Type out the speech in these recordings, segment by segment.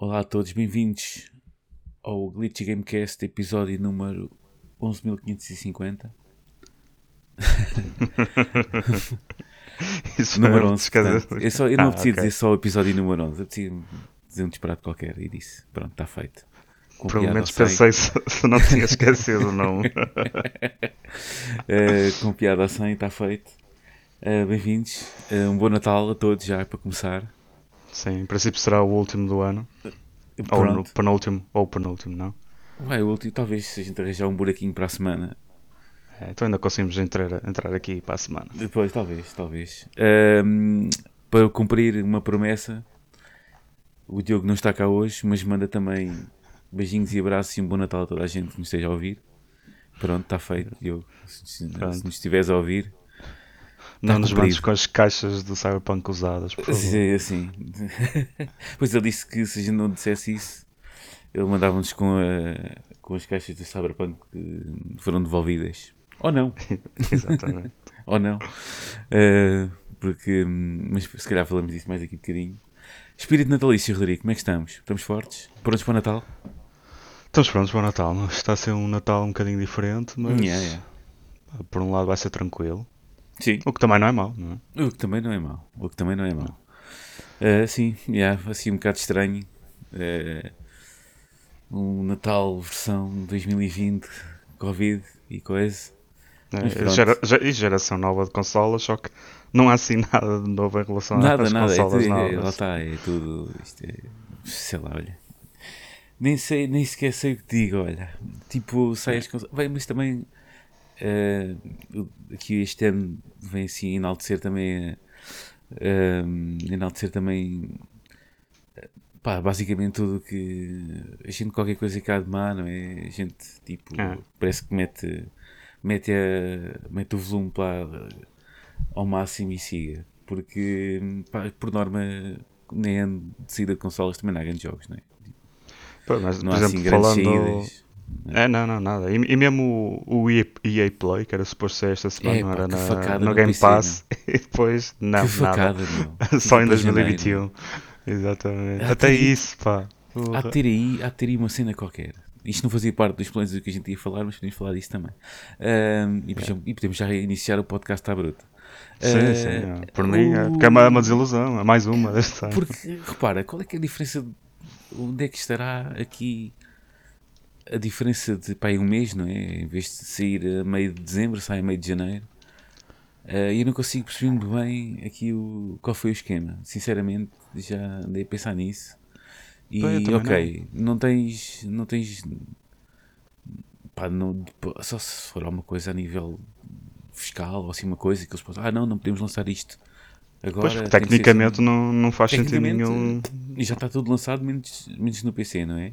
Olá a todos, bem-vindos ao Glitch Gamecast, episódio número 11.550. Isso número não 11. quer portanto. eu, só, eu não Ah, apetecia ok. dizer só o episódio número 11, apetecia dizer um disparate qualquer e disse: Pronto, está feito. Com Pelo menos ou pensei se, se não tinha esquecido o nome. eh, com piada a 100, está feito. Eh, bem-vindos, Eh, um bom Natal a todos já para começar. Sim, em princípio será o último do ano. Ou no Pronto, penúltimo, ou penúltimo, não? vai o último, talvez se a gente arranjar um buraquinho para a semana. É, então ainda conseguimos entrar, entrar aqui para a semana. Depois, talvez, talvez. Ahm, para cumprir uma promessa, o Diogo não está cá hoje, mas manda também beijinhos e abraços e um bom Natal a toda a gente que nos esteja a ouvir. Pronto, está feito, Diogo. Se, se- se nos estiveres a ouvir, Não nos cumprido. mandes com as caixas do Cyberpunk usadas, por favor. é assim. pois ele disse que se a gente não dissesse isso, ele mandava-nos com, a- com as caixas do Cyberpunk que foram devolvidas. Ou não. Exatamente. ou não. Eh, porque, hum, mas se calhar falamos disso mais aqui um bocadinho. Espírito natalício, Rodrigo, como é que estamos? Estamos fortes? Prontos para o Natal? Estamos prontos para o Natal. Está a ser um Natal um bocadinho diferente, mas Yeah, yeah. por um lado vai ser tranquilo. Sim, O que também não é mau, não é? o que também não é mau. O que também não é mau. Eh, sim, yeah, assim um bocado estranho. Eh, um Natal versão 2020, Covid e coisa. É, gera- e geração nova de consolas, só que não há assim nada de novo em relação Nada, às nada. É, consolas é, novas. lá está, é tudo. Isto é, sei lá, olha. Nem, sei, nem sequer sei o que digo, olha. Tipo, sai as consolas. Bem, mas também. Eh, aqui este ano vem assim enaltecer também. eh, enaltecer também. eh, Pá, basicamente tudo que. A gente qualquer coisa cá de má, não é? A gente, tipo, É. parece que mete. Mete, a, mete o volume para ao máximo e siga. Porque, pá, por norma, nem ano de saída de consolas também não há grandes jogos, não é? Pô, mas, Não por há exemplo, assim grandes falando. saídas. É, não, não, nada. E, e mesmo o, o EA, Play, que era suposto ser esta semana, É, pá, era na- no Game PC, Pass, e depois, não, que nada. facada, meu. Só em Fica para janeiro. 2021. Exatamente. Até isso, pá. Há de ter aí, há de ter aí uma cena qualquer. Isto não fazia parte dos planos do que a gente ia falar, mas podemos falar disso também. E, podemos- e podemos já iniciar o podcast à bruta. Sim, Ah, sim. é. Por mim, é, o- porque é uma, uma desilusão. É mais uma. Porque, repara, qual é que é a diferença? de- Onde é que estará aqui a diferença de pá, um mês, não é? Em vez de sair a meio de dezembro, sai a meio de janeiro. Ah, E eu não consigo perceber muito bem aqui o, qual foi o esquema. Sinceramente, já andei a pensar nisso. E ok, não. tens. Não tens. Pá, não, só se for alguma coisa a nível fiscal ou assim uma coisa que eles possam. Ah, não, não podemos lançar isto. Agora Pois, tecnicamente assim." não, não faz sentido nenhum. E já está tudo lançado, menos, menos no PC, não é?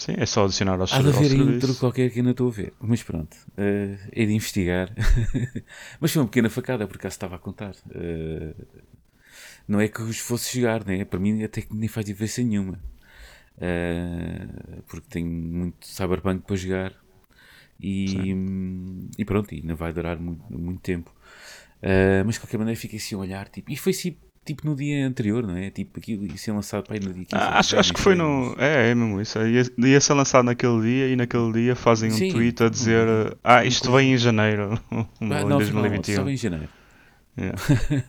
Sim, é só adicionar aos Há de haver aí um truque qualquer que não estou a ver. Mas pronto, é de investigar. Mas foi uma pequena facada, por acaso estava a contar. Eh, não é que os fosse jogar, né? para mim até que nem faz diferença nenhuma. Eh, porque tenho muito Cyberpunk para jogar. E, e pronto, e não vai durar muito, muito tempo. Eh, mas de qualquer maneira fiquei assim a olhar. Tipo, e foi assim, tipo no dia anterior, não é? Tipo, aquilo ia ser lançado para aí no dia 15. Ah, acho, acho que foi no. É, é mesmo isso. Ia, ia ser lançado naquele dia e naquele dia fazem um Sim. tweet a dizer Ah, isto vem em janeiro. Ah, não, afinal, 2021. Estava em janeiro. Yeah.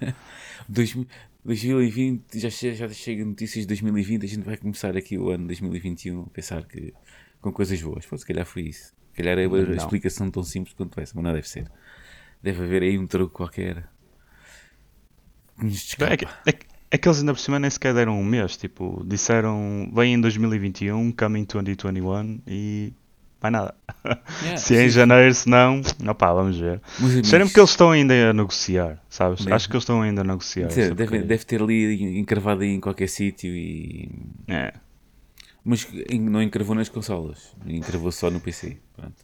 2000 2020, já, já chega notícias de 2020, a gente vai começar aqui o ano 2021 a pensar que com coisas boas. Pô, se calhar foi isso. Se calhar é a Não. explicação tão simples quanto essa, mas não deve ser. Deve haver aí um truque qualquer. É, que, é, que- é que eles ainda por cima nem sequer deram um mês. Tipo, disseram vem em 2021, coming 2021 e. Mais nada. Yeah, se é em janeiro, se não, opá, vamos ver. Cheira-me que eles estão ainda a negociar, sabes? Deve. Acho que eles estão ainda a negociar. deve, essa deve, deve ter ali encravado aí em qualquer sítio e. É. Mas não encravou nas consolas, encravou só no PC. Pronto.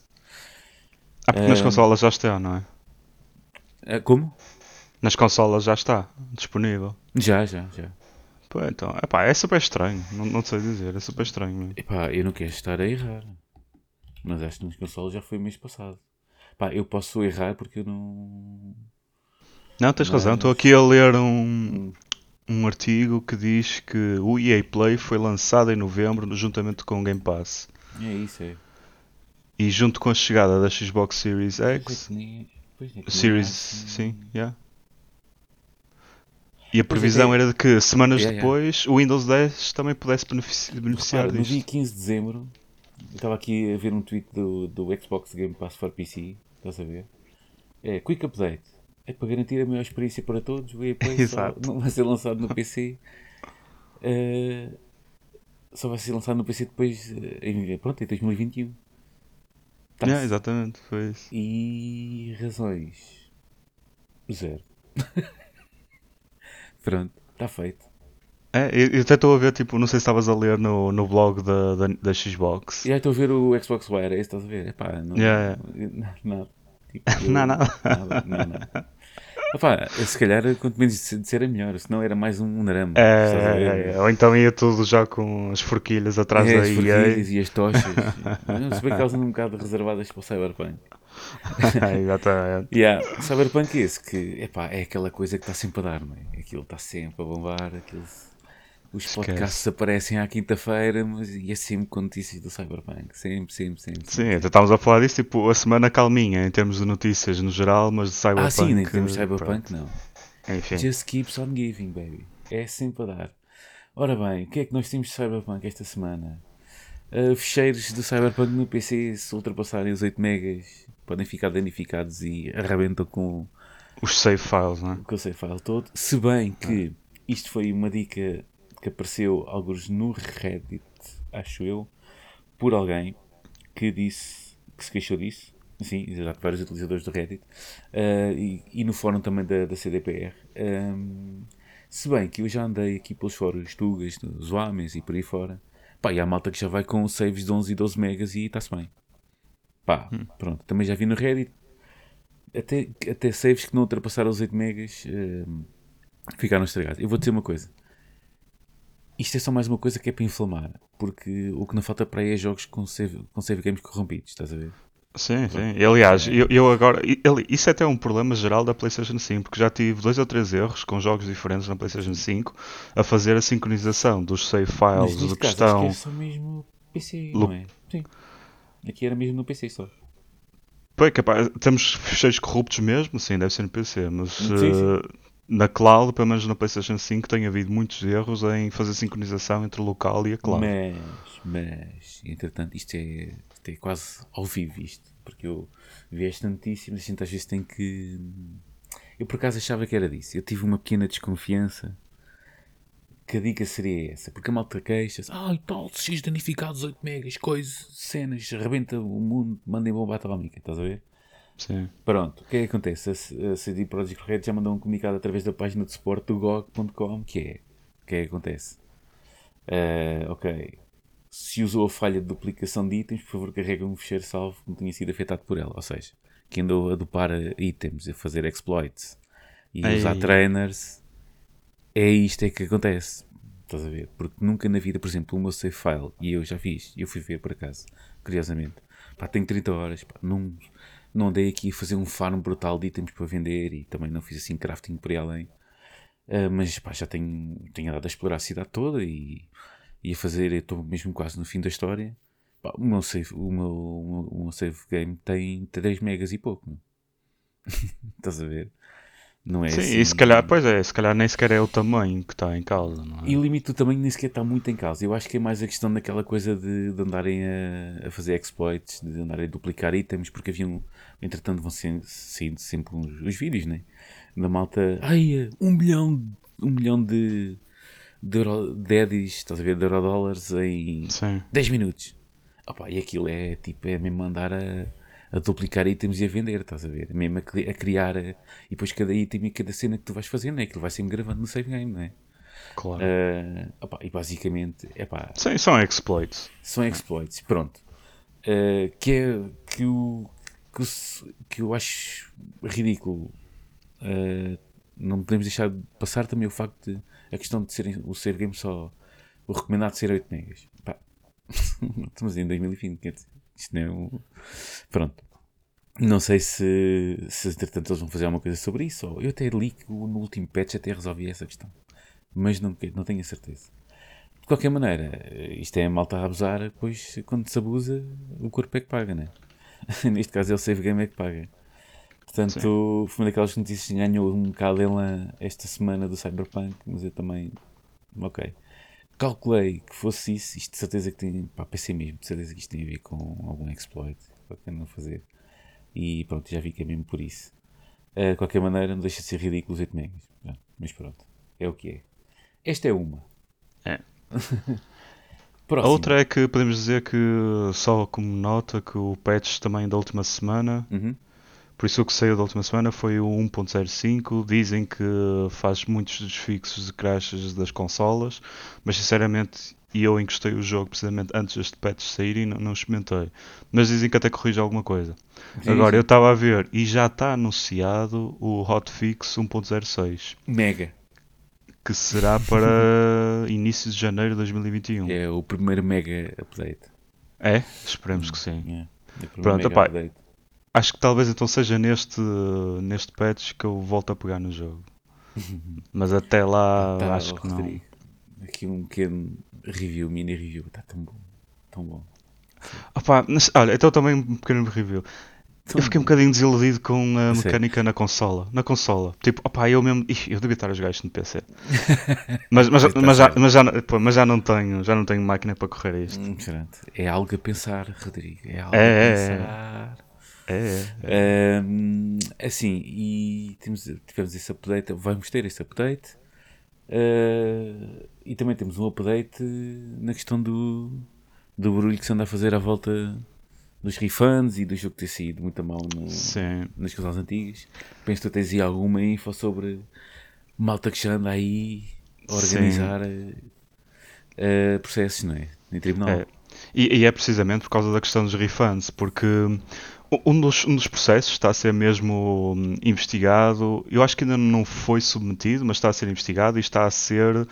Ah, porque nas Ah. consolas já está, não é? Ah, Como? Nas consolas já está disponível. Já, já, já. Pô, então, epá, é super estranho, não, não sei dizer, é super estranho mesmo. Epá, eu não quero estar a errar. Mas acho que nos consoles já foi mês passado. Pá, eu posso errar porque eu não. Não, tens razão, estou aqui a ler um, um artigo que diz que o EA Play foi lançado em novembro juntamente com o Game Pass. É isso, é. E junto com a chegada da Xbox Series Pois é X, nem- pois é nem Series, assim, sim, yeah. E a é, previsão é- era de que semanas Yeah, yeah. depois o Windows 10 também pudesse benefici- beneficiar Repara, no dia disto. 15 de dezembro, eu estava aqui a ver um tweet do, do Xbox Game Pass for PC, estás a ver? É, Quick Update. É para garantir a maior experiência para todos, o EA só não vai ser lançado no PC. eh, só vai ser lançado no PC depois, eh, em, pronto, em 2021. Tá-se. Yeah, exatamente, foi isso. E razões? Zero. Pronto, está feito. É, eu eu até estou a ver, tipo, não sei se estavas a ler no, no blog da, da, da Xbox. E aí estou a ver o Xbox Wire, é esse estás a ver? Epá, não. Yeah, não- Nada. Tipo, eu- Não, não. Nada, não, não. Epá, se calhar quanto menos disser é melhor, senão era mais um drama. É, é, é, ou então ia tudo já com as forquilhas atrás É, da as forquilhas e as tochas. Se bem que elas andam um bocado reservadas para o Cyberpunk. Exatamente. Yeah, Cyberpunk é esse que epá, é aquela coisa que está sempre a dar, não é? Aquilo está sempre a bombar, aquilo... os Esquece. podcasts aparecem à quinta-feira, mas e é sempre com notícias do Cyberpunk, sempre, sempre, sempre. Sim, então estávamos a falar disso, tipo, a semana calminha em termos de notícias no geral, mas de Cyberpunk. Ah, sim, nem temos Cyberpunk, não. pronto. Enfim. Just keeps on giving, baby. É sempre a dar. Ora bem, o que é que nós temos de Cyberpunk esta semana? Uh, fecheiros do Cyberpunk no PC, se ultrapassarem os 8 megas, podem ficar danificados e arrebentam com, Os save files, não é? com o save file todo. Se bem que isto foi uma dica que apareceu alguns no Reddit, acho eu, por alguém que disse que se queixou disso. Sim, exato, vários utilizadores do Reddit uh, e, e no fórum também da, da CDPR. Um, se bem que eu já andei aqui pelos fóruns Tugas, dos Homens e por aí fora, pá, e há malta que já vai com saves de 11 e 12 megas e está-se bem. Pá, pronto, também já vi no Reddit até, até saves que não ultrapassaram os 8 megas um, ficaram estragados. Eu vou dizer uma coisa. Isto é só mais uma coisa que é para inflamar. Porque o que não falta para aí é jogos com save, com save games corrompidos, estás a ver? Sim, sim. E, aliás, eu, eu agora. ele- isso é até um problema geral da PlayStation 5, porque já tive dois ou três erros com jogos diferentes na PlayStation 5 a fazer a sincronização dos save files neste que estão. é só mesmo PC, não é? Sim. Aqui era mesmo no PC só. Pois, capaz, temos fecheiros corruptos mesmo, sim, deve ser no PC, mas Sim, sim. eh, na cloud, pelo menos na PlayStation 5, tem havido muitos erros em fazer sincronização entre o local e a cloud. Mas, mas, entretanto, isto é, isto é quase ao vivo isto. Porque eu vi esta notícia, mas a gente às vezes tem que... Eu por acaso achava que era disso. Eu tive uma pequena desconfiança que a dica seria essa. Porque a malta queixa-se. Ah, e tal, X danificados 8 megas, coisas, cenas, rebenta o mundo, mandem bomba atómica, estás a ver? Sim. Pronto, o que é que acontece? A, CD Projekt Red já mandou um comunicado através da página de suporte do GOG.com que é, o que é que acontece? Ah, ok, se usou a falha de duplicação de itens, por favor carregue um fecheiro salvo que não tenha sido afetado por ela. Ou seja, que andou a dupar itens, a fazer exploits e a usar Ei. trainers, é isto é que acontece. Estás a ver? Porque nunca na vida, por exemplo, o meu save file, e eu já fiz, eu fui ver por acaso, curiosamente, pá, tenho 30 horas, pá, não, não andei aqui a fazer um farm brutal de itens para vender e também não fiz assim crafting por aí além. Ah, mas pá, já tenho, tenho andado a explorar a cidade toda e, e a fazer, estou mesmo quase no fim da história. Pá, o, meu save, o, meu, o, meu, save game tem 3 megas e pouco. Estás a ver? Não é Sim, assim... e se calhar, pois é, se calhar nem sequer é o tamanho que está em causa, não é? E o limite do tamanho nem sequer está muito em causa. Eu acho que é mais a questão daquela coisa de, de andarem a, a fazer exploits, de andarem a duplicar itens, porque haviam, entretanto, vão sendo, saindo sempre uns, os vídeos, né? Da malta, ai, um milhão, um milhão de, de, euro, de estás a ver, de eurodólares em Sim. 10 minutos. Opa, e aquilo é tipo, é mesmo andar a, a duplicar itens e a vender, estás a ver? Mesmo a, a criar, eh, e depois cada item e cada cena que tu vais fazendo, é aquilo vai sempre gravando no save game, não é? Claro. Ah, opá, e basicamente, epá, Sim, são exploits. são exploits, pronto. Ah, que é que eu, que, que eu acho ridículo. Ah, não podemos deixar de passar também o facto de a questão de serem o save game só o recomendado ser 8 megas. Pá. Estamos em 2020, quer dizer, isto não é um. Pronto. Não sei se, se entretanto eles vão fazer alguma coisa sobre isso. Ou eu até li que no último patch até resolvi essa questão. mas não, não tenho a certeza. De qualquer maneira, isto é a malta a abusar, pois quando se abusa, o corpo é que paga, né? Neste caso é o Save Game é que paga. Portanto, Sim. foi uma daquelas notícias que ganhou um bocado esta semana do Cyberpunk, mas eu também. Ok. Calculei que fosse isso, isto de certeza que tem. Pá, pensei mesmo, de certeza que isto tem a ver com algum exploit, para quem não fazer. E pronto, já vi que é mesmo por isso. Uh, de qualquer maneira, não deixa de ser ridículo os 8 megas. Mas pronto, é o que é. Esta é uma. É. a outra é que podemos dizer que, só como nota, que o patch também da última semana. Uhum por isso o que saiu da última semana foi o 1.05. Dizem que faz muitos desfixos de crashes das consolas, mas sinceramente e eu encostei o jogo precisamente antes deste patch sair e não, não experimentei. Mas dizem que até corrige alguma coisa. Sim, Agora sim. eu estava a ver e já está anunciado o hotfix 1.06. Mega. Que será para início de janeiro de 2021. É o primeiro mega update. É? Esperemos que sim. É. Pronto, opa, update. Acho que talvez então seja neste, neste patch que eu volto a pegar no jogo. Mas até lá tá, acho que Rodrigo. não. Aqui um pequeno review, mini review, está tão bom. Tão bom. Opa, olha, então também um pequeno review. Eu fiquei um bocadinho desiludido com a mecânica na consola. Na consola. Tipo, opá, eu mesmo. Ih, eu devia estar a jogar isto no PC. mas, mas, mas, já, mas, já, pô, mas já não tenho, já não tenho máquina para correr isto. Hum, é algo a pensar, Rodrigo. É algo é, a é, é. É, é. Um, assim, e temos, tivemos esse update, vamos ter esse update. Uh, e também temos um update na questão do, do barulho que se anda a fazer à volta dos refunds e do jogo ter sido muito mal no, nas consoles antigas. Penso que tu tens aí alguma info sobre malta que já anda aí a organizar uh, processos, não é? Em tribunal. É. E, e, é precisamente por causa da questão dos refunds, porque um dos, um dos processos está a ser mesmo hum, investigado. Eu acho que ainda não foi submetido, mas está a ser investigado e está a ser uh,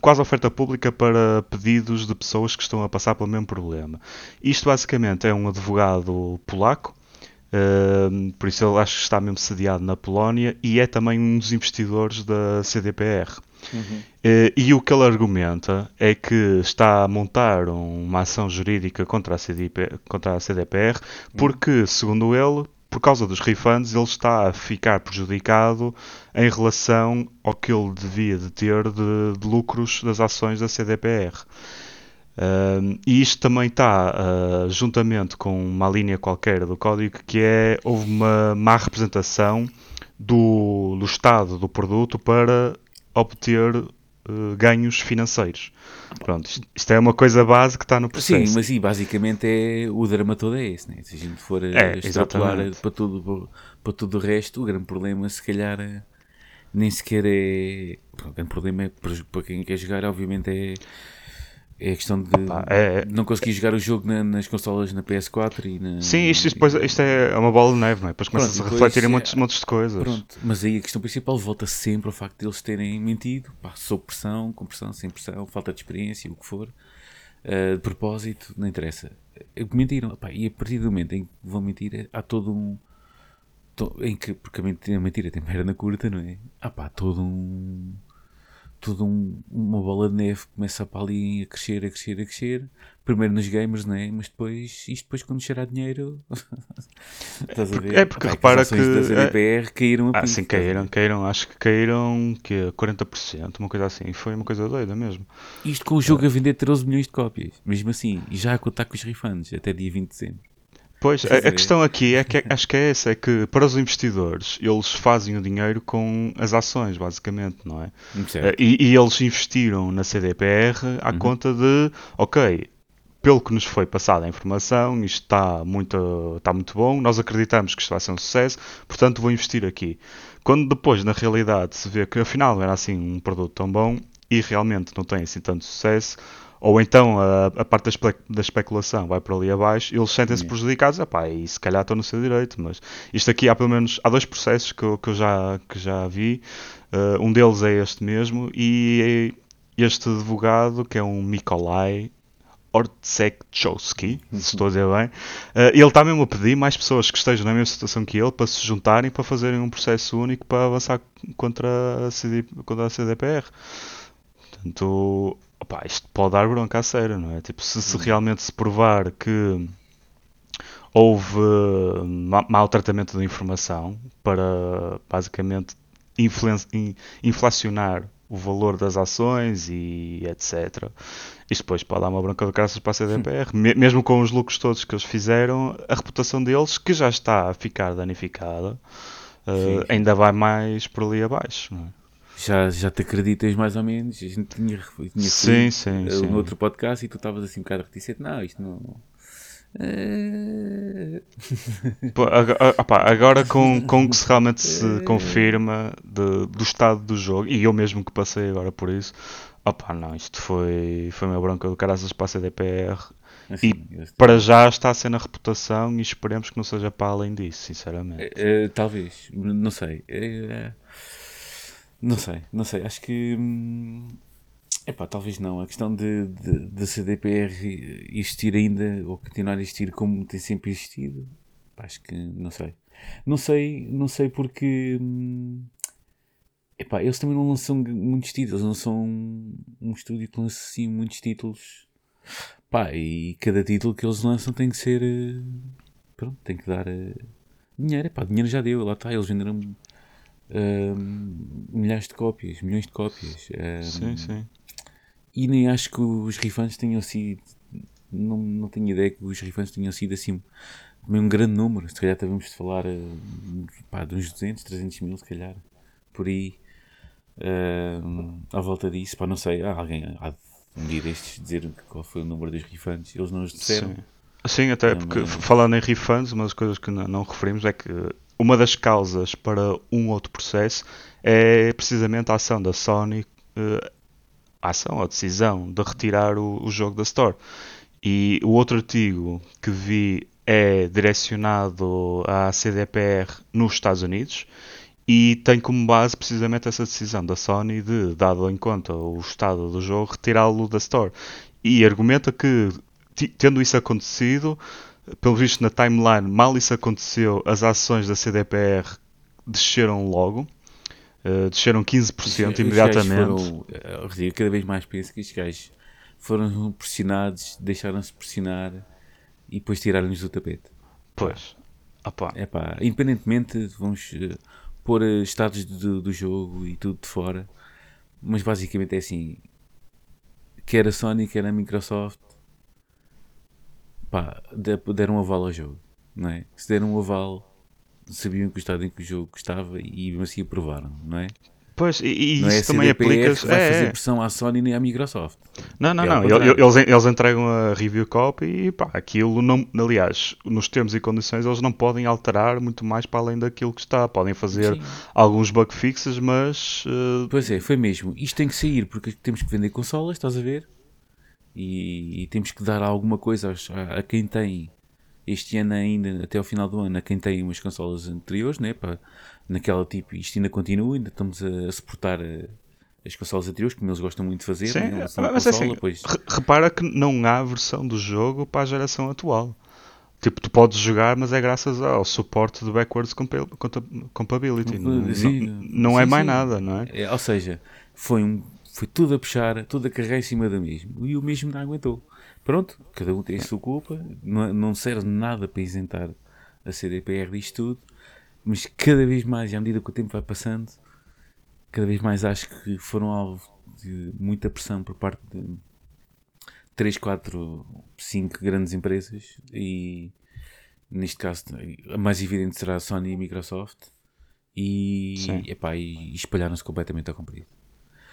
quase oferta pública para pedidos de pessoas que estão a passar pelo mesmo problema. Isto basicamente é um advogado polaco Uh, por isso ele acho que está mesmo sediado na Polónia e é também um dos investidores da CDPR. Uhum. Uh, e o que ele argumenta é que está a montar uma ação jurídica contra a, CDP, contra a CDPR uhum. porque, segundo ele, por causa dos refunds, ele está a ficar prejudicado em relação ao que ele devia de ter de, de lucros das ações da CDPR. Uh, e isto também está uh, juntamente com uma linha qualquer do código que é houve uma má representação do, do estado do produto para obter uh, ganhos financeiros. Pronto, isto, isto, é uma coisa base que está no processo. Sim, mas sim, basicamente é, o drama todo é esse, né? se a gente for é, extrapolar para tudo, para tudo o resto, o grande problema se calhar nem sequer é. O grande problema é para quem quer jogar, obviamente é é a questão de Opa, é, é, não conseguir jogar o jogo na, nas consolas na PS4 e na. Sim, isto, isto, depois, isto é uma bola de neve, não é? Depois começa a refletir em muitos, muitos de coisas. Pronto, mas aí a questão principal volta sempre ao facto de eles terem mentido, pá, sob pressão, com pressão, sem pressão, falta de experiência, o que for, uh, de propósito, não interessa. Mentiram, pá, e a partir do momento em que vão mentir, há todo um. em que, porque a mentira tem perna curta, não é? Há pá, todo um tudo um, uma bola de neve começa para ali a crescer, a crescer, a crescer. Primeiro nos gamers, né? Mas depois, isto depois quando cheirar dinheiro. estás a ver? É porque repara que. As é... caíram a Ah, sim, caíram, caíram. Acho que caíram que 40%, uma coisa assim. Foi uma coisa doida mesmo. Isto com o jogo a vender 13 milhões de cópias, mesmo assim. E já a contar com os refunds até dia 20 de dezembro. Pois, a, a, questão aqui é que acho que é essa, é que para os investidores eles fazem o dinheiro com as ações, basicamente, não é? Uh, e, e, eles investiram na CDPR à uhum. conta de, ok, pelo que nos foi passada a informação, isto está muito, está muito bom, nós acreditamos que isto vai ser um sucesso, portanto vou investir aqui. Quando depois, na realidade, se vê que afinal não era assim um produto tão bom e realmente não tem assim tanto sucesso, ou então a, a parte da, espe da, especulação vai para ali abaixo, eles sentem-se prejudicados, epá, e se calhar estão no seu direito, mas isto aqui há pelo menos há dois processos que eu, que eu já, que já vi, uh, um deles é este mesmo, e é este advogado, que é um Mikolai, Ortsekchowski, se estou a dizer bem, uh, ele está mesmo a pedir mais pessoas que estejam na mesma situação que ele para se juntarem para fazerem um processo único para avançar contra a, CD, contra a CDPR. Portanto, opa, isto pode dar bronca a sério, não é? Tipo, se, se realmente se provar que houve ma mau tratamento da informação para basicamente inflacionar o valor das ações e etc. Isto depois pode dar uma bronca de graças para a CDPR. Mesmo com os lucros todos que eles fizeram, a reputação deles, que já está a ficar danificada, uh, ainda vai mais por ali abaixo. É? Já, já te acreditas mais ou menos? A gente tinha, tinha sim, sim, uh, sim. no outro podcast e tu estavas assim um bocado reticente. Não, isto não Pô, agora com, com que se realmente se confirma de, do estado do jogo, e eu mesmo que passei agora por isso, opa, não, isto foi, foi uma bronca do caraças para a CDPR. Assim, e para já está a ser na reputação e esperemos que não seja para além disso, sinceramente. Uh, talvez, não sei. Uh, não sei, não sei. Acho que. Hum, Epá, talvez não. A questão de, de, de CDPR existir ainda ou continuar a existir como tem sempre existido, acho que não sei. Não sei, não sei porque. Hum, epá, eles também não lançam muitos títulos, não são um estúdio que lança assim muitos títulos. Pá, e cada título que eles lançam tem que ser. Eh, pronto, tem que dar uh, dinheiro. Epá, dinheiro já deu, lá está, eles venderam uh, milhares de cópias, milhões de cópias. Uh, sim, sim. E nem acho que os rifantes tenham sido. Não, não tenho ideia que os rifantes tenham sido assim um grande número. Se calhar estávamos de falar eh, pá, de uns 200, 300 mil, se calhar, por aí, uh, à volta disso. Pá, não sei, há alguém há um dia destes dizer qual foi o número dos rifantes. Eles não os disseram. Sim, Sim até porque falando em rifantes, uma das coisas que não, não referimos é que uma das causas para um outro processo é precisamente a ação da Sony. Uh, a ação, a decisão de retirar o, o jogo da Store. E o outro artigo que vi é direcionado à CDPR nos Estados Unidos e tem como base precisamente essa decisão da Sony de, dado em conta o estado do jogo, retirá-lo da Store. E argumenta que, tendo isso acontecido, pelo visto na timeline, mal isso aconteceu, as ações da CDPR desceram logo Uh, desceram 15% os, imediatamente. Foram, eu eh, cada vez mais penso que estes gajos foram pressionados, deixaram-se pressionar e depois tiraram-nos do tapete. Pois. Opa. É pá, independentemente, vamos uh, pôr uh, estados do, do jogo e tudo de fora, mas basicamente é assim: quer a Sony, quer a Microsoft, pá, deram um aval ao jogo, não é? Se deram um aval sabiam que o estado em que o jogo estava e mesmo assim aprovaram, não é? Pois, e, e isso é também aplica. Que vai é, fazer pressão à Sony nem à Microsoft. Não, não, é não. Eles, eles entregam a review copy e pá, aquilo não. Aliás, nos termos e condições, eles não podem alterar muito mais para além daquilo que está. Podem fazer Sim. alguns bug fixes, mas. Uh... Pois é, foi mesmo. Isto tem que sair porque temos que vender consolas, estás a ver? E, e temos que dar alguma coisa a, a quem tem este ano ainda, até ao final do ano, a quem tem umas consolas anteriores, né, para, naquela tipo, isto ainda continua, ainda estamos a, a suportar eh, as consolas anteriores, como eles gostam muito de fazer. Sim, né, mas é consola, assim, pois... repara que não há versão do jogo para a geração atual. Tipo, tu podes jogar, mas é graças ao suporte de backwards compatibility. Não, sim, não, não sim, é mais sim. nada, não é? é? Ou seja, foi, um, foi tudo a puxar, tudo a carregar em cima do mesmo. E o mesmo não aguentou. Pronto, cada um tem a sua culpa, não, não serve nada para isentar a CDPR disto tudo, mas cada vez mais, à medida que o tempo vai passando, cada vez mais acho que foram alvo de muita pressão por parte de 3, 4, 5 grandes empresas e neste caso a mais evidente será a Sony e a Microsoft e, epá, e espalharam-se completamente ao comprido.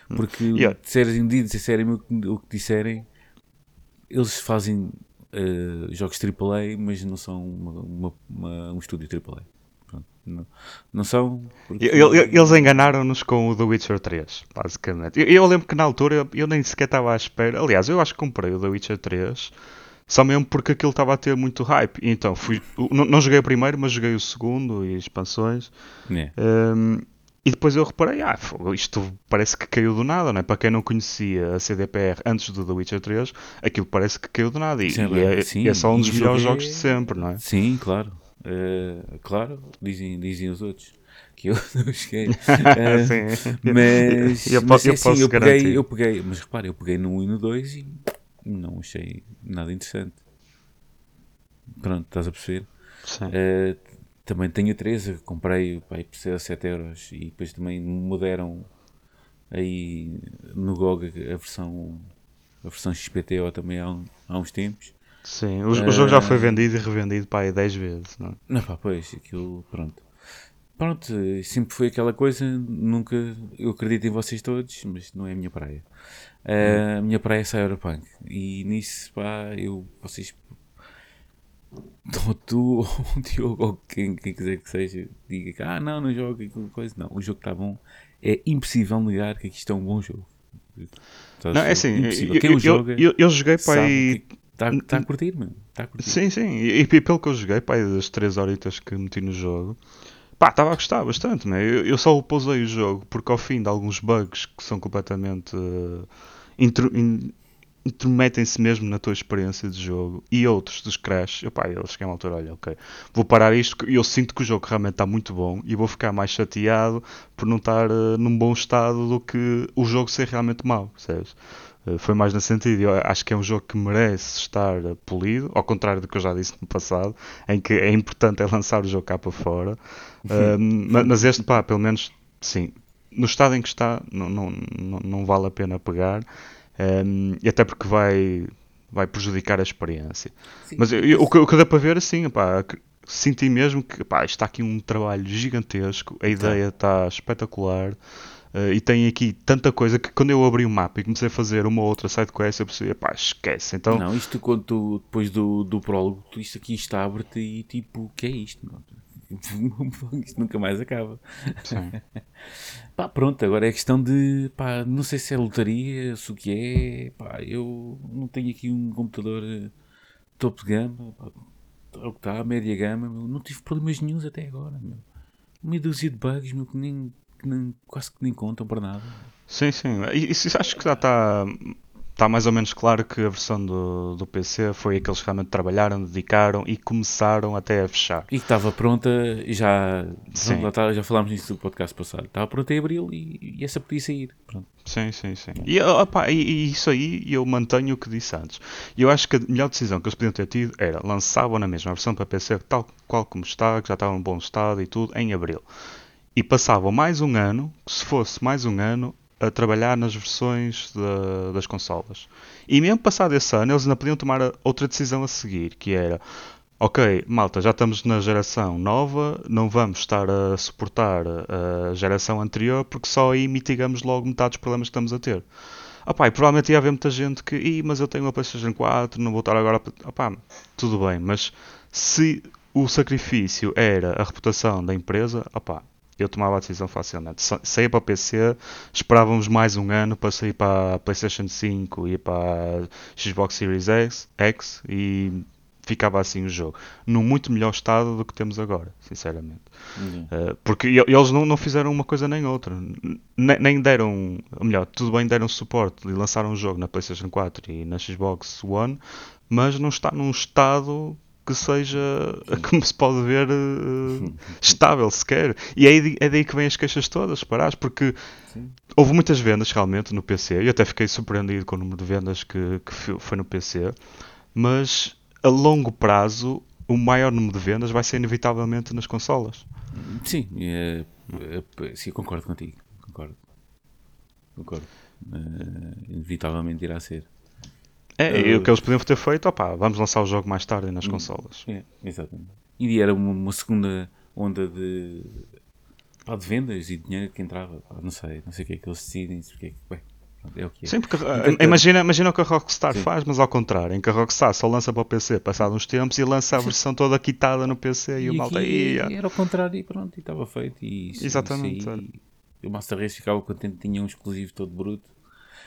Hum. Porque yeah. disserem, disserem o que disserem eles fazem uh, jogos AAA, mas não são uma, uma, uma, um estúdio AAA. Pronto, não, não são. Porque... Eles enganaram-nos com o The Witcher 3, basicamente. Eu, eu, lembro que na altura eu nem sequer estava à espera. Aliás, eu acho que comprei o The Witcher 3 só mesmo porque aquilo estava a ter muito hype. Então fui, não, não joguei o primeiro, mas joguei o segundo e expansões. É. Um, E depois eu reparei, ah, isto parece que caiu do nada, não é? Para quem não conhecia a CDPR antes do The Witcher 3, aquilo parece que caiu do nada. E, Sim, e é, sim, é só um dos melhores jogo jogos é- de sempre, não é? Sim, claro. Eh, claro, dizem, dizem os outros que eu não cheguei. Sim. mas, eu, mas é eu assim, posso eu garantir. peguei, eu peguei, mas repara, eu peguei no 1 e no 2 e não achei nada interessante. Pronto, estás a perceber? Sim. Também tenho a 13, comprei pá, aí por ser a 7 euros e depois também mudaram aí no GOG a versão, a versão XPTO também há, um- há uns tempos. Sim, o, o jogo já foi Eh, vendido e revendido aí 10 vezes, não é? Não, pá, pois, aquilo, pronto. Pronto, sempre foi aquela coisa, nunca, eu acredito em vocês todos, mas não é a minha praia. Eh, A minha praia é Cyberpunk, e nisso, pá, eu, vocês, ou tu, ou o Diogo, ou quem, quem quiser que seja, diga que, ah, não, não jogo aquela coisa, não, o jogo está bom, é impossível negar que isto é um bom jogo. Estás Não, é assim, eu, Quem o eu, joga eu, eu joguei para aí. está está a curtir, mano, está a curtir. Sim, sim, e, e pelo que eu joguei, para aí das 3 horitas que meti no jogo, pá, estava a gostar bastante, né? eu, eu só pausei o jogo porque ao fim de alguns bugs que são completamente. eh, intro- in- intrometem-se mesmo na tua experiência de jogo e outros dos crash, eu, pá, eu cheguei a uma altura, olha, ok, vou parar isto e eu sinto que o jogo realmente está muito bom e vou ficar mais chateado por não estar eh, num bom estado do que o jogo ser realmente mau, percebes? Eh, Foi mais nesse sentido. Eu acho que é um jogo que merece estar eh, polido, ao contrário do que eu já disse no passado, em que é importante é lançar o jogo cá para fora. Eh, ma- mas este, pá, pelo menos, sim, no estado em que está, não, não, não, não vale a pena pegar, e até porque vai, vai prejudicar a experiência. Sim. Mas eu- eu- o, que, o que dá para ver, assim, pá, senti mesmo que pá, está aqui um trabalho gigantesco, a ideia está espetacular. eh, e tem aqui tanta coisa que quando eu abri o mapa e comecei a fazer uma ou outra sidequest, eu percebi, pá, esquece. Então, Não, isto quando tu, depois do, do prólogo, isto aqui está abre-te e tipo, o que é isto? meu? isto nunca mais acaba. sim. Pá, pronto, agora é questão de, pá, não sei se é lotaria, se o que é, pá, eu não tenho aqui um computador eh, topo de gama, pá, é o que está, média gama, meu, não tive problemas nenhums até agora, meu. Uma dúzia de bugs, meu, que nem, que nem- quase que nem contam para nada. Sim, sim. E Isso acho que já está está mais ou menos claro que a versão do, do PC foi a que eles realmente trabalharam, dedicaram e começaram até a fechar. E que estava pronta, já, Sim. lá está, já falámos nisso do podcast passado, estava pronta em abril e, e essa podia sair. Pronto. Sim, sim, sim. E, opá, e, e isso aí eu mantenho o que disse antes. E eu acho que a melhor decisão que eles podiam ter tido era lançavam na mesma versão para PC, tal qual como está, que já estava em bom estado e tudo, em abril. E passavam mais um ano, se fosse mais um ano, a trabalhar nas versões da- das consolas. E mesmo passado esse ano, eles ainda podiam tomar outra decisão a seguir, que era Ok, malta, já estamos na geração nova, não vamos estar a suportar a geração anterior porque só aí mitigamos logo metade dos problemas que estamos a ter. Opá, e provavelmente ia haver muita gente que, Ih, mas eu tenho uma PlayStation 4, não vou estar agora. a-" Opá, tudo bem, mas se o sacrifício era a reputação da empresa, opá, eu tomava a decisão facilmente. Sa- Saía para o PC, esperávamos mais um ano para sair para a PlayStation 5 e para a Xbox Series X, X e ficava assim o jogo. Num muito melhor estado do que temos agora, sinceramente. Uh, porque eles não, não fizeram uma coisa nem outra. N- Nem deram, ou melhor, tudo bem, deram suporte e lançaram o jogo na PlayStation 4 e na Xbox One, mas não está num estado que seja, como se pode ver, uh, estável sequer. E é é daí que vêm as queixas todas, parares, porque Sim. houve muitas vendas realmente no PC. Eu até fiquei surpreendido com o número de vendas que, que foi no PC, mas a longo prazo o maior número de vendas vai ser inevitavelmente nas consolas. Sim, é, é, sim, concordo contigo. Concordo. Concordo. Eh, inevitavelmente irá ser. É, e Uh, o que eles podiam ter feito, opá, vamos lançar o jogo mais tarde nas consolas. É, exatamente. E era uma, uma segunda onda de, pá, de vendas e dinheiro que entrava. Pá, não sei, não sei o que é que eles decidem. se o que é, que- bem, pronto, é o que é. Sim, porque Então, imagina, imagina o que a Rockstar Sim. faz, mas ao contrário, em que a Rockstar só lança para o PC passado uns tempos e lança a versão toda quitada no PC e, o malta aqui ia. era o contrário e pronto, e estava feito. E isso- Exatamente, aí, o Master Race ficava contente, tinha um exclusivo todo bruto,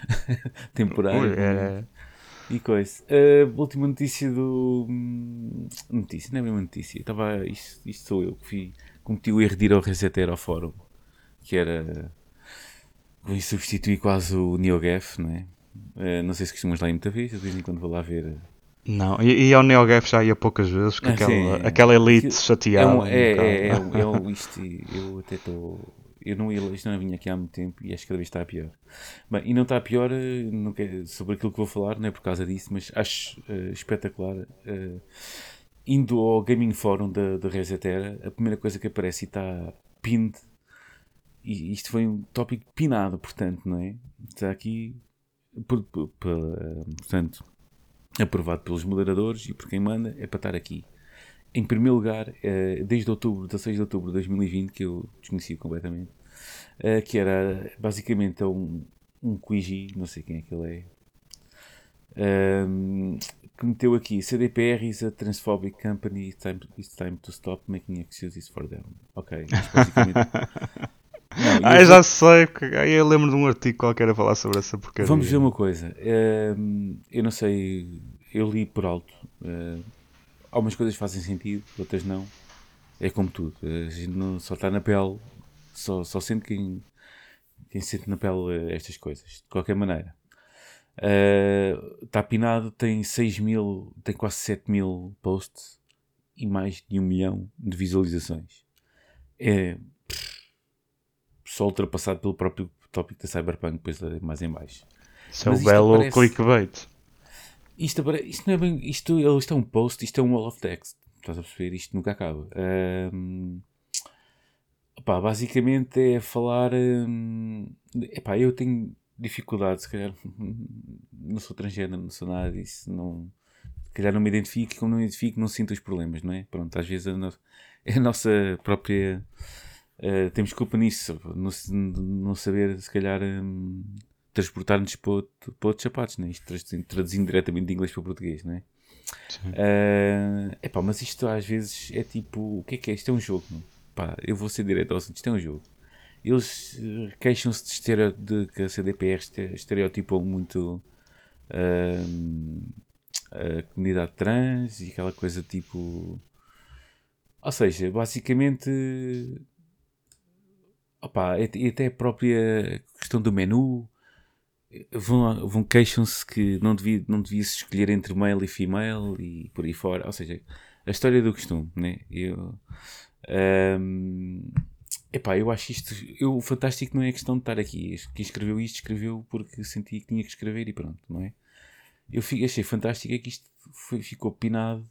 temporário. Ui, é- E coisa. A última notícia do. hum, Notícia, não é mesmo notícia. Estava, isto, isto sou eu que fui, cometi o erro de ir ao Reseteiro ao fórum que era. Vou substituir quase o NeoGaf, não é? Uh, não sei se costumas lá ir muita vez, de vez em quando vou lá ver. Não, e, e ao NeoGaf já ia poucas vezes, ah, aquela, sim, aquela elite chateada. É, um, é, é, é, um, é um, isto, eu até estou. Eu não ia, isto não vinha aqui há muito tempo e acho que cada vez está pior. Bem, e não está pior não quer, sobre aquilo que vou falar, não é por causa disso, mas acho uh, espetacular. Uh, indo ao Gaming Forum da, da Resetera, a primeira coisa que aparece e está pinned, e isto foi um tópico pinado, portanto, não é? Está aqui, por, por, por, portanto, aprovado pelos moderadores e por quem manda, é para estar aqui. Em primeiro lugar, eh, desde outubro, 16 de outubro de 2020, que eu desconheci completamente, eh, que era basicamente um, um Quiji, não sei quem é que ele é, um, que meteu aqui CDPR is a transphobic company, it's time, it's time to stop making excuses for them. Ok, basicamente. Não, ah, eu já sei, porque eu lembro de um artigo qualquer a falar sobre essa porcaria. Vamos ver uma coisa. eu não sei, eu li por alto. Algumas coisas fazem sentido, outras não. É como tudo. A gente não, só está na pele, só, só sente quem, quem sente na pele estas coisas. De qualquer maneira. Está uh, pinado, tem 6 mil, tem quase 7 mil posts e mais de um milhão de visualizações. É só ultrapassado pelo próprio tópico da Cyberpunk, depois mais em baixo. Isso é o belo aparece... clickbait. Isto, isto não é bem. Isto, isto é um post, isto é um wall of text. Estás a perceber? Isto nunca acaba. Um... Basicamente é falar. Um... Epá, eu tenho dificuldade, se calhar. Não sou transgênero, não sou nada disso. Não... Se calhar não me identifico, como não me identifico, não sinto os problemas, não é? Pronto, às vezes a, no... é a nossa própria Uh, temos culpa nisso, não, não saber, se calhar, um, transportar-nos para, outro, para outros sapatos, né? isto traduzindo diretamente de inglês para português, não é? Uh, epá, mas isto às vezes é tipo: o que é que é? Isto é um jogo? Pá, eu vou ser direto ao assunto, isto é um jogo. Eles uh, queixam-se de, estereo, de que a CDPR estereotipou muito uh, a comunidade trans e aquela coisa tipo. Ou seja, basicamente opa, e até a própria questão do menu vão, vão queixam-se que não devia, não devia se escolher entre male e female e por aí fora, ou seja, a história do costume, né? Eu, um, epá, eu acho isto, eu, o fantástico não é questão de estar aqui, quem escreveu isto escreveu porque sentia que tinha que escrever e pronto, não é? Eu fico, achei fantástico é que isto foi, ficou pinado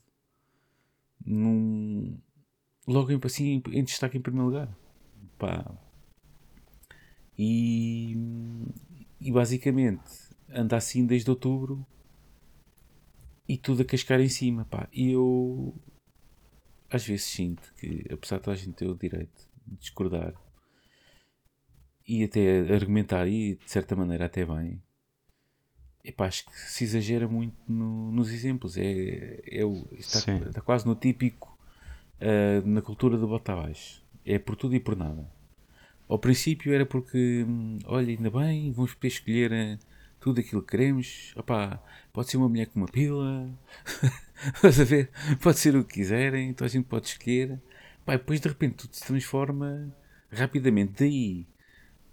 num, logo em, assim, em destaque em primeiro lugar. Pá, e, e basicamente anda assim desde outubro e tudo a cascar em cima. Pá. E eu às vezes sinto que, apesar de toda a gente ter o direito de discordar e até argumentar, e de certa maneira até bem, epá, acho que se exagera muito no, nos exemplos. É, é o, está, está, quase no típico uh, na cultura do bota abaixo. É por tudo e por nada. Ao princípio era porque, hum, olha, ainda bem, vamos poder escolher eh, tudo aquilo que queremos. Opá, pode ser uma mulher com uma pila, estás a ver? Pode ser o que quiserem, então a gente pode escolher. Pá, depois de repente tudo se transforma rapidamente. Daí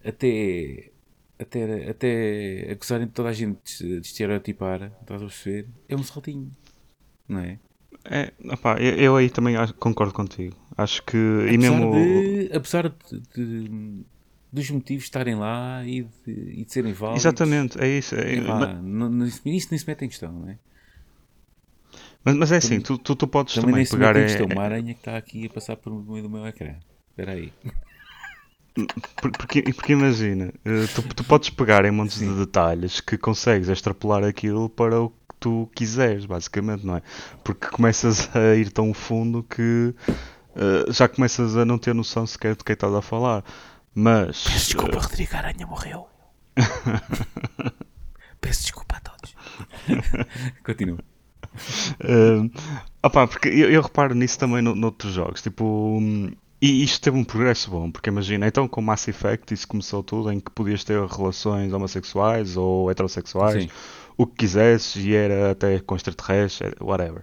até, até, até acusarem toda a gente de estereotipar, estás a perceber? É um saltinho, não é? É, opá, eu, eu, aí também concordo contigo. Acho que. Apesar e mesmo... de, apesar de, de, dos motivos estarem lá e de, e de serem válidos. Exatamente, é isso. É, mas... não, isso nem se mete em questão, não é? Mas, mas é assim, tu, tu, tu podes também, também pegar. É, questão, uma aranha que está aqui a passar por meio do meu ecrã. Espera aí. Porque, porque imagina, eh, tu, tu podes pegar em montes Sim. de detalhes que consegues extrapolar aquilo para o tu quiseres, basicamente, não é? Porque começas a ir tão fundo que uh, já começas a não ter noção sequer de quem estás a falar. Mas. Peço desculpa, uh... Rodrigo Aranha morreu. Peço desculpa a todos. Continua. Uh, opa, porque eu, eu, reparo nisso também no, noutros jogos. Tipo, um, e isto teve um progresso bom, porque imagina, então com Mass Effect isso começou tudo em que podias ter relações homossexuais ou heterossexuais. Sim o que quisesses e era até com extraterrestres, whatever.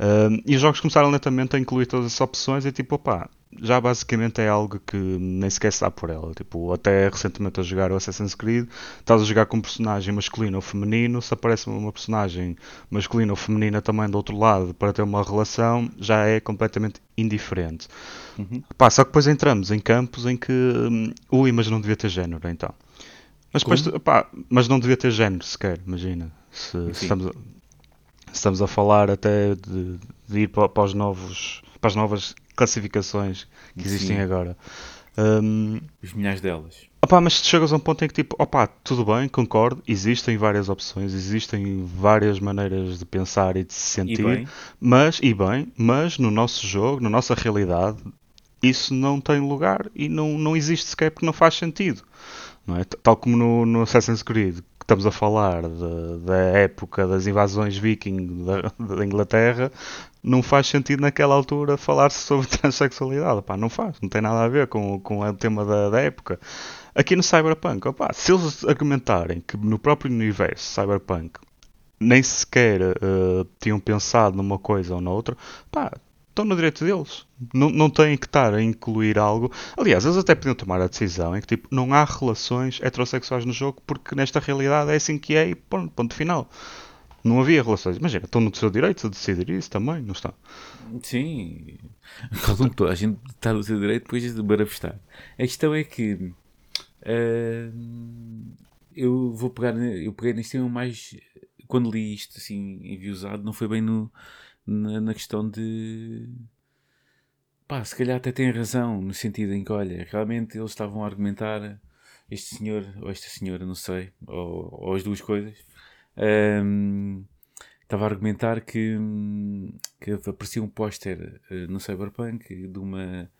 Um, e os jogos começaram lentamente a incluir todas essas opções e tipo, opá, já basicamente é algo que nem sequer se dá por ela. Tipo, até recentemente a jogar o Assassin's Creed, estás a jogar com um personagem masculino ou feminino, se aparece uma personagem masculina ou feminina também do outro lado para ter uma relação, já é completamente indiferente. Uhum. Pá, só que depois entramos em campos em que, hum, ui, mas não devia ter género então. Mas, depois, pá, mas não devia ter género sequer, imagina. Se, se estamos, a, se estamos a falar até de, de ir para, para, os novos, para as novas classificações que existem Sim. agora. Um, Os milhares delas. Opa, mas chegas a um ponto em que tipo, opa, tudo bem, concordo, existem várias opções, existem várias maneiras de pensar e de se sentir, e mas, e bem, mas no nosso jogo, na nossa realidade, isso não tem lugar e não, não existe sequer porque não faz sentido. É? Tal como no, no Assassin's Creed, que estamos a falar de, da época das invasões viking da, da, Inglaterra, não faz sentido naquela altura falar-se sobre transexualidade. Pá, não faz, não tem nada a ver com, com o tema da, da época. Aqui no Cyberpunk, se eles argumentarem que no próprio universo Cyberpunk nem sequer uh, tinham pensado numa coisa ou noutra, pá, estão no direito deles. Não, não têm que estar a incluir algo. Aliás, eles até podiam tomar a decisão em que tipo, não há relações heterossexuais no jogo porque nesta realidade é assim que é e ponto, ponto final. Não havia relações. Imagina, estão no seu direito de decidir isso também, não está? Sim. A gente está no seu direito depois de manifestar. A questão é que uh, eu vou pegar, eu peguei neste tema mais quando li isto assim enviosado, não foi bem no na, na questão de pá, se calhar até tem razão, no sentido em que, olha, realmente eles estavam a argumentar, este senhor ou esta senhora, não sei, ou, ou as duas coisas, um, estava a argumentar que, que aparecia um póster uh, no Cyberpunk de uma,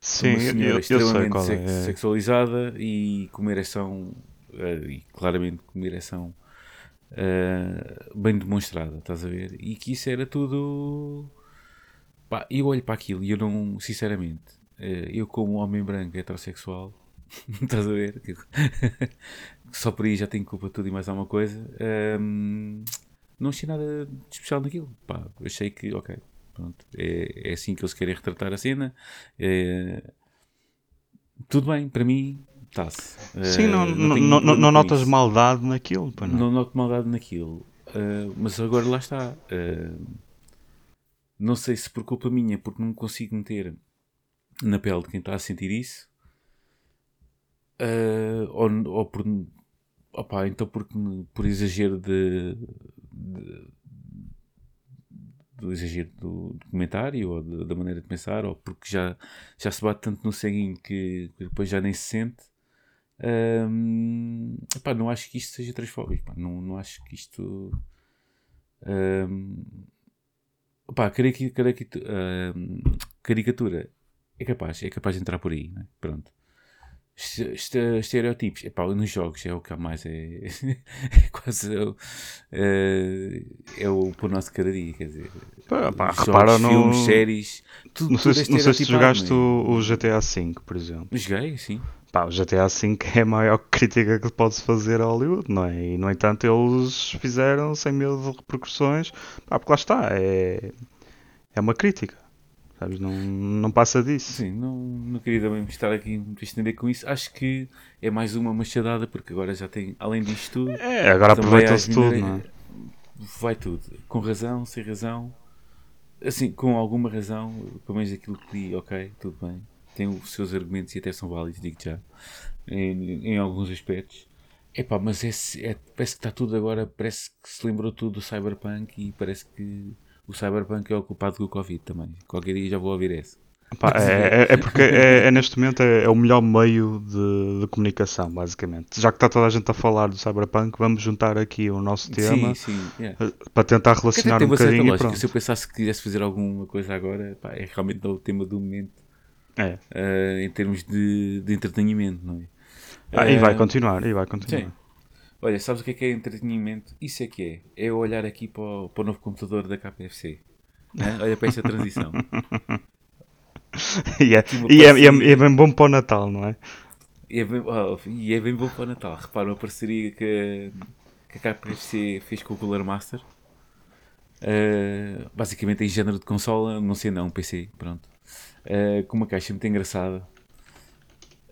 Sim, uma senhora eu, extremamente eu sex, é. sexualizada e com uma ereção, uh, e claramente com uma ereção uh, bem demonstrada, estás a ver? E que isso era tudo. Pá, eu olho para aquilo e eu não, sinceramente, uh, eu como homem branco heterossexual, estás a ver? Só por aí já tenho culpa de tudo e mais alguma coisa. Um, ehm, não achei nada de especial naquilo. Pá, achei que, ok, pronto, é, é assim que eles querem retratar a cena. É, tudo bem, para mim, Tá-se. Sim, não, uh, não, não, não, não notas isso. maldade naquilo. Pá, não. não noto maldade naquilo. Uh, mas agora lá está. Uh, não sei se por culpa minha, porque não consigo meter na pele de quem está a sentir isso. ou, ou por. Opa, então porque, por exagero de, de do exagero do documentário ou de, da maneira de pensar, ou porque já, já se bate tanto no ceguinho que, que depois já nem se sente. Um, epá, não acho que isto seja transfóbico. Não, não acho que isto. Um, um, caricatura é capaz, é capaz de entrar por aí. Né? Pronto. Estereotipos, epá, nos jogos é o que há mais, é, é quase é, é o por nosso cada dia. Quer dizer, pá, pá, jogos, repara filmes, no... séries, tudo, não sei, tudo é não sei se jogaste o, o GTA V, por exemplo. Joguei, sim pá, o GTA V é a maior crítica que pode-se fazer a Hollywood, não é? E no entanto eles fizeram sem medo de repercussões, pá, porque lá está, é, é uma crítica. Sabes? Não, não passa disso. Sim, não, não queria também estar aqui a estender com isso. Acho que é mais uma machadada, porque agora já tem, além disto tudo. É, agora aproveita-se tudo, não é? Vai tudo, com razão, sem razão, assim, com alguma razão, pelo menos aquilo que li, ok, tudo bem tem os seus argumentos e até são válidos, digo já, em, em alguns aspectos. Epá, mas é, é, parece que está tudo agora, parece que se lembrou tudo do Cyberpunk e parece que o Cyberpunk é o culpado do Covid também. Qualquer dia já vou ouvir esse. Epá, é, é, é, porque é, é, neste momento é, é, o melhor meio de, de, comunicação, basicamente. Já que está toda a gente a falar do Cyberpunk, vamos juntar aqui o nosso tema sim, sim, yeah. para tentar relacionar um bocadinho. Lógica, se eu pensasse que quisesse fazer alguma coisa agora, pá, é realmente o tema do momento é. Uh, em termos de, de, entretenimento, não é? Ah, e vai continuar, e vai continuar. Sim. Olha, sabes o que é que é entretenimento? Isso é que é. É olhar aqui para o, para o novo computador da KPFC. É? Olha para esta transição. e, é, e, é, e, é, é, bem bom para o Natal, não é? E é bem, oh, e é bem bom para o Natal. Repara uma parceria que, que a KPFC fez com o Cooler Master. Uh, basicamente em género de consola, não sei não, PC, pronto. Uh, com uma caixa muito engraçada.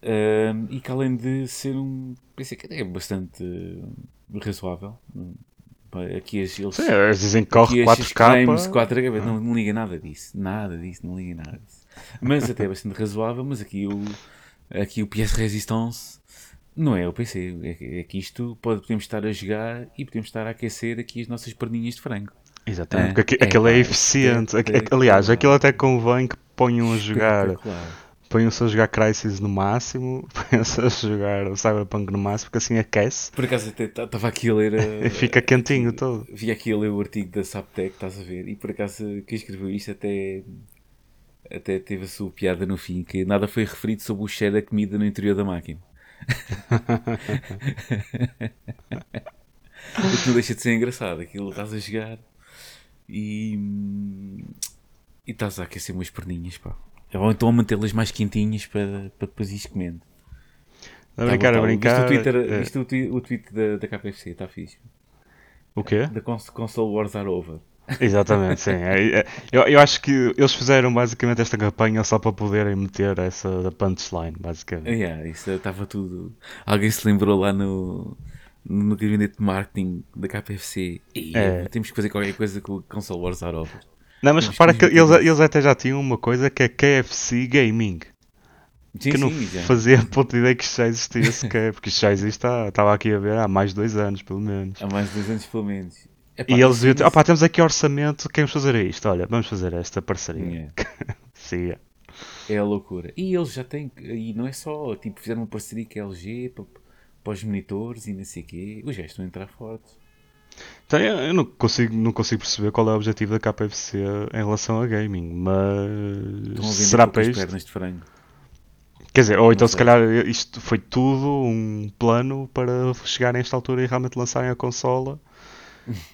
Uh, e que além de ser um PC que é bastante razoável, aqui as, eles, Sim, eles dizem que corre 4K. 4K não, não liga nada disso, nada disso, não liga nada disso. Mas até é bastante razoável. Mas aqui o, aqui o PS Resistance não é o PC, é, é que isto pode, podemos estar a jogar e podemos estar a aquecer aqui as nossas perninhas de frango. Exatamente, é, porque aquilo é, é eficiente. Aliás, aquilo até convém que ponham a jogar. Ponham-se a jogar Crisis no máximo, ponham-se a jogar Cyberpunk no máximo, porque assim aquece. Por acaso até estava aqui a ler. e fica quentinho todo. Vi aqui a ler o artigo da Saptec, estás a ver? E por acaso quem escreveu isto até até teve a sua piada no fim, que nada foi referido sobre o cheiro da comida no interior da máquina. o que não deixa de ser engraçado. Aquilo estás a jogar e, e estás a aquecer umas perninhas, pá. Ou então a mantê-las mais quentinhas para, para depois ir comendo. A brincar, tá, a brincar. Viste o, Twitter, é. viste o, tweet, o tweet da, da KFC, está fixe. O quê? Da Console Wars Are Over. Exatamente, sim. É, é, eu, eu acho que eles fizeram basicamente esta campanha só para poderem meter essa punchline, basicamente. Yeah, isso estava tudo. Alguém se lembrou lá no, no gabinete de marketing da KPFC. E é. temos que fazer qualquer coisa com o Console Wars Are Over. Não, mas repara que eles, eles até já tinham uma coisa que é KFC Gaming. Sim, que não sim, fazia puta ideia que isto já existia sequer, porque isto já existe, estava aqui a ver há mais de dois anos, pelo menos. Há mais de dois anos, pelo menos. Epá, e eles diziam, opá, temos aqui orçamento, queremos fazer isto, olha, vamos fazer esta parceria. É. Sim. É. é a loucura. E eles já têm, e não é só, tipo, fizeram uma parceria com a LG para, para os monitores e não sei o quê. Os gajos estão a entrar fortes. Então, eu não consigo, não consigo perceber qual é o objetivo da KPFC em relação a gaming, mas será para isto? pernas de frango. Quer dizer, ou então se calhar isto foi tudo um plano para chegar a esta altura e realmente lançarem a consola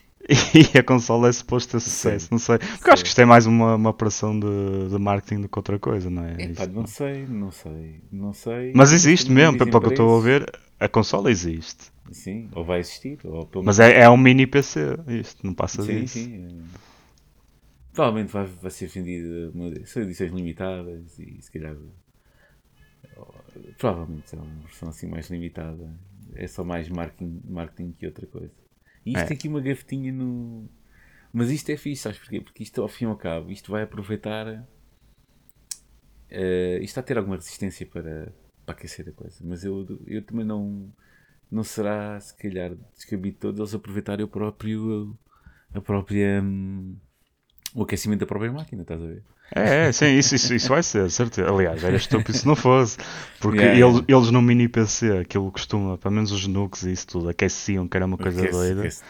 e a consola é suposto ter sucesso, não sei. Porque sei. acho que isto é mais uma, uma operação de, de marketing do que outra coisa, não é? é pá, não sei, não sei, não sei. Mas existe mesmo, pelo que eu estou a ver, a consola existe. Sim, ou vai existir. Ou Mas é, é um mini PC, isto, não passa sim, disso. Sim, sim. Provavelmente vai, vai ser vendido, são edições limitadas e se calhar. Provavelmente é uma versão assim mais limitada. É só mais marketing, marketing que outra coisa. Isto é. tem aqui uma gavetinha no. Mas isto é fixe, sabes porquê? Porque isto ao fim e ao cabo, isto vai aproveitar. Uh, isto está a ter alguma resistência para, para aquecer a coisa. Mas eu, eu também não. Não será, se calhar, descabido todos eles aproveitarem o próprio. a própria. Um, o aquecimento da própria máquina, estás a ver? É, é, sim, isso, isso, isso vai ser, certeza. Aliás, era estúpido se não fosse. Porque yeah, eles, yeah. eles no mini PC, aquilo costuma, pelo menos os nukes e isso tudo, aqueciam, que era uma coisa aquece, doida. Aquece,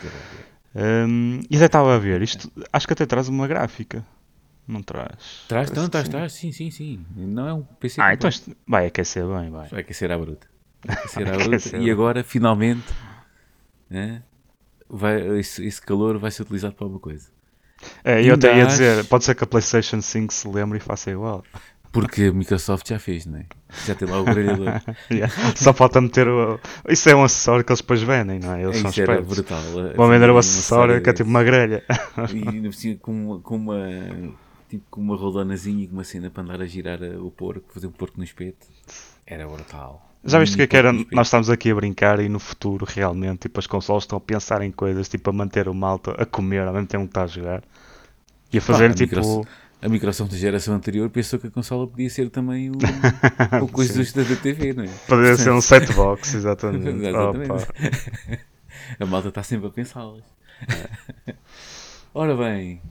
um, e até estava a ver, isto acho que até traz uma gráfica. Não traz? Traz, não, traz, traz, sim, sim, sim. Não é um PC. Ah, então vai aquecer bem, vai. Vai aquecer à bruta. Aquecer à bruta. e agora, finalmente, né, vai, esse, esse calor vai ser utilizado para alguma coisa. É, eu até ia dizer, pode ser que a PlayStation 5 se lembre e faça igual. Porque a Microsoft já fez, não é? Já tem lá o grelhador. yeah. Só falta meter o. Isso é um acessório que eles depois vendem, não é? Eles é, são espertos. brutal. Vão vender o acessório que é tipo uma grelha. E com, com uma. Tipo com uma roldonazinha e com uma cena para andar a girar o porco, fazer um porco no espeto. Era brutal. Já viste o que é que era? Nós estamos aqui a brincar e no futuro realmente tipo, as consoles estão a pensar em coisas tipo a manter o malta a comer ao mesmo tempo que está a jogar e a fazer ah, tipo. Microsoft, a Microsoft da geração anterior pensou que a consola podia ser também o, o coisa da TV, não é? Poderia ser um set box, exatamente. exatamente. a malta está sempre a pensá-las. Ora bem,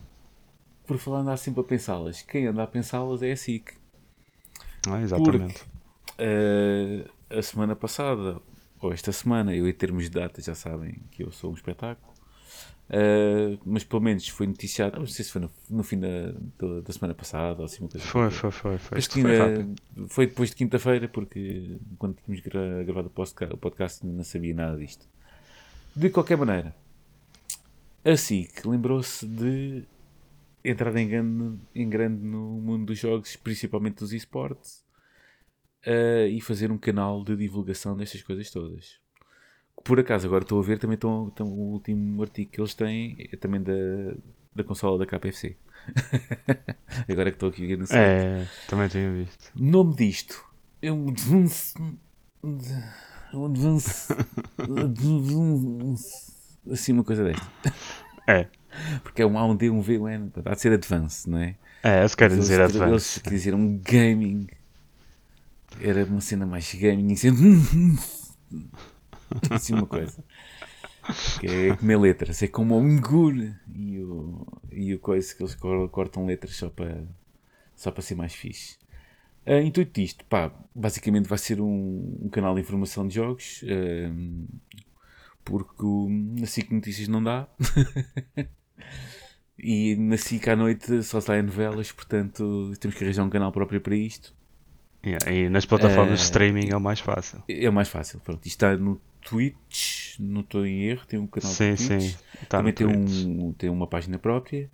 por falar andar sempre a pensá-las, quem anda a pensá-las é a SIC. Ah, exatamente. Porque, uh, a semana passada, ou esta semana, eu em termos de data já sabem que eu sou um espetáculo. Uh, mas pelo menos foi noticiado, não sei se foi no, no fim da, da, semana passada ou assim uma coisa. Foi, foi, foi. Foi, foi, foi, foi depois de quinta-feira, porque quando tínhamos gra gravado o podcast, o podcast não sabia nada disto. De qualquer maneira, a SIC lembrou-se de entrar em grande, em grande no mundo dos jogos, principalmente dos esportes, uh, e fazer um canal de divulgação destas coisas todas. Por acaso, agora estou a ver também estão, estão, o último artigo que eles têm é também da, da consola da KPFC. Agora que estou aqui a ver no site. É, também tenho visto. Nome disto é um advance. Um advance. assim, uma coisa desta. É. Porque é um A, um D, um V, um N. Há de ser advance, não é? É, se querem Eles- dizer Eles advance. que diziam um gaming. Era uma cena mais gaming. Assim, assim uma coisa. Que é comer letras. É como o Ngur e o, e o coisa que eles cor- cortam letras só para, só para ser mais fixe. Ah, intuito disto, pá, basicamente vai ser um, um canal de informação de jogos. ahm, porque na SIC Notícias não dá. E na SIC à noite só saem novelas, portanto temos que arranjar um canal próprio para isto. Yeah, e nas plataformas de É, streaming é o mais fácil. É o mais fácil. Pronto, isto está no Twitch, não estou em erro, tem um canal Sim, de Twitch. sim. Tá Também tem, Twitch. um, tem uma página própria.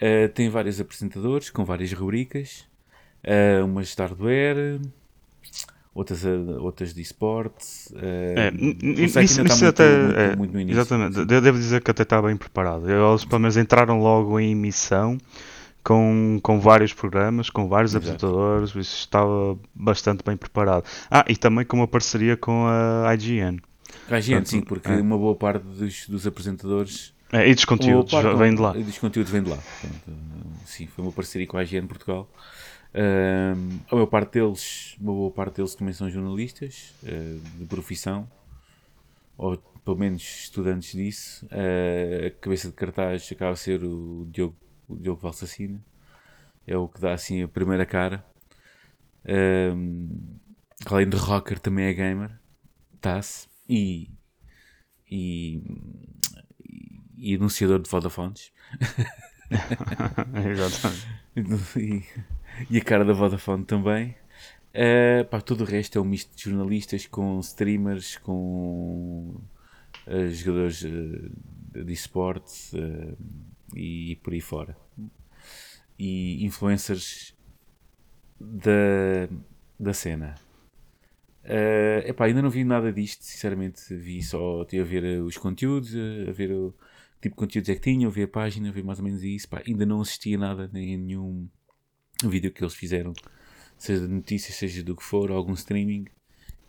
Uh, tem vários apresentadores com várias rubricas. Uh, umas de hardware, outras, uh, outras de esportes. Uh, É, isso, ainda isso está até, muito, é, muito, no início. exatamente, eu devo dizer que até está bem preparado. Eles pelo menos entraram logo em emissão com, com vários programas, com vários Exato. apresentadores, isso estava bastante bem preparado. Ah, e também com uma parceria com a IGN. Há gente, sim, porque é. uma boa parte dos, dos apresentadores É, e dos conteúdos, vem de lá. e Dos conteúdos vem de lá. Portanto, uh, sim, foi uma parceria com a IGN Portugal. Um, a maior parte deles, uma boa parte deles também são jornalistas uh, de profissão, ou pelo menos estudantes disso. Uh, a cabeça de cartaz acaba a ser o Diogo, o Diogo Valsacina, é o que dá assim a primeira cara. Um, além de rocker, também é gamer, tá-se, e, e, e anunciador de Vodafones. Exatamente. e, e a cara da Vodafone também. Uh, pá, todo o resto é um misto de jornalistas com streamers, com uh, jogadores uh, de esportes uh, e por aí fora. E influencers da, da cena. Uh, epá, ainda não vi nada disto, sinceramente. Vi só, a ver uh, os conteúdos, uh, a ver o tipo de conteúdos é que tinham, ver a página, ver mais ou menos isso. Pá, ainda não assisti a nada, nem a nenhum vídeo que eles fizeram, seja de notícias, seja do que for, algum streaming.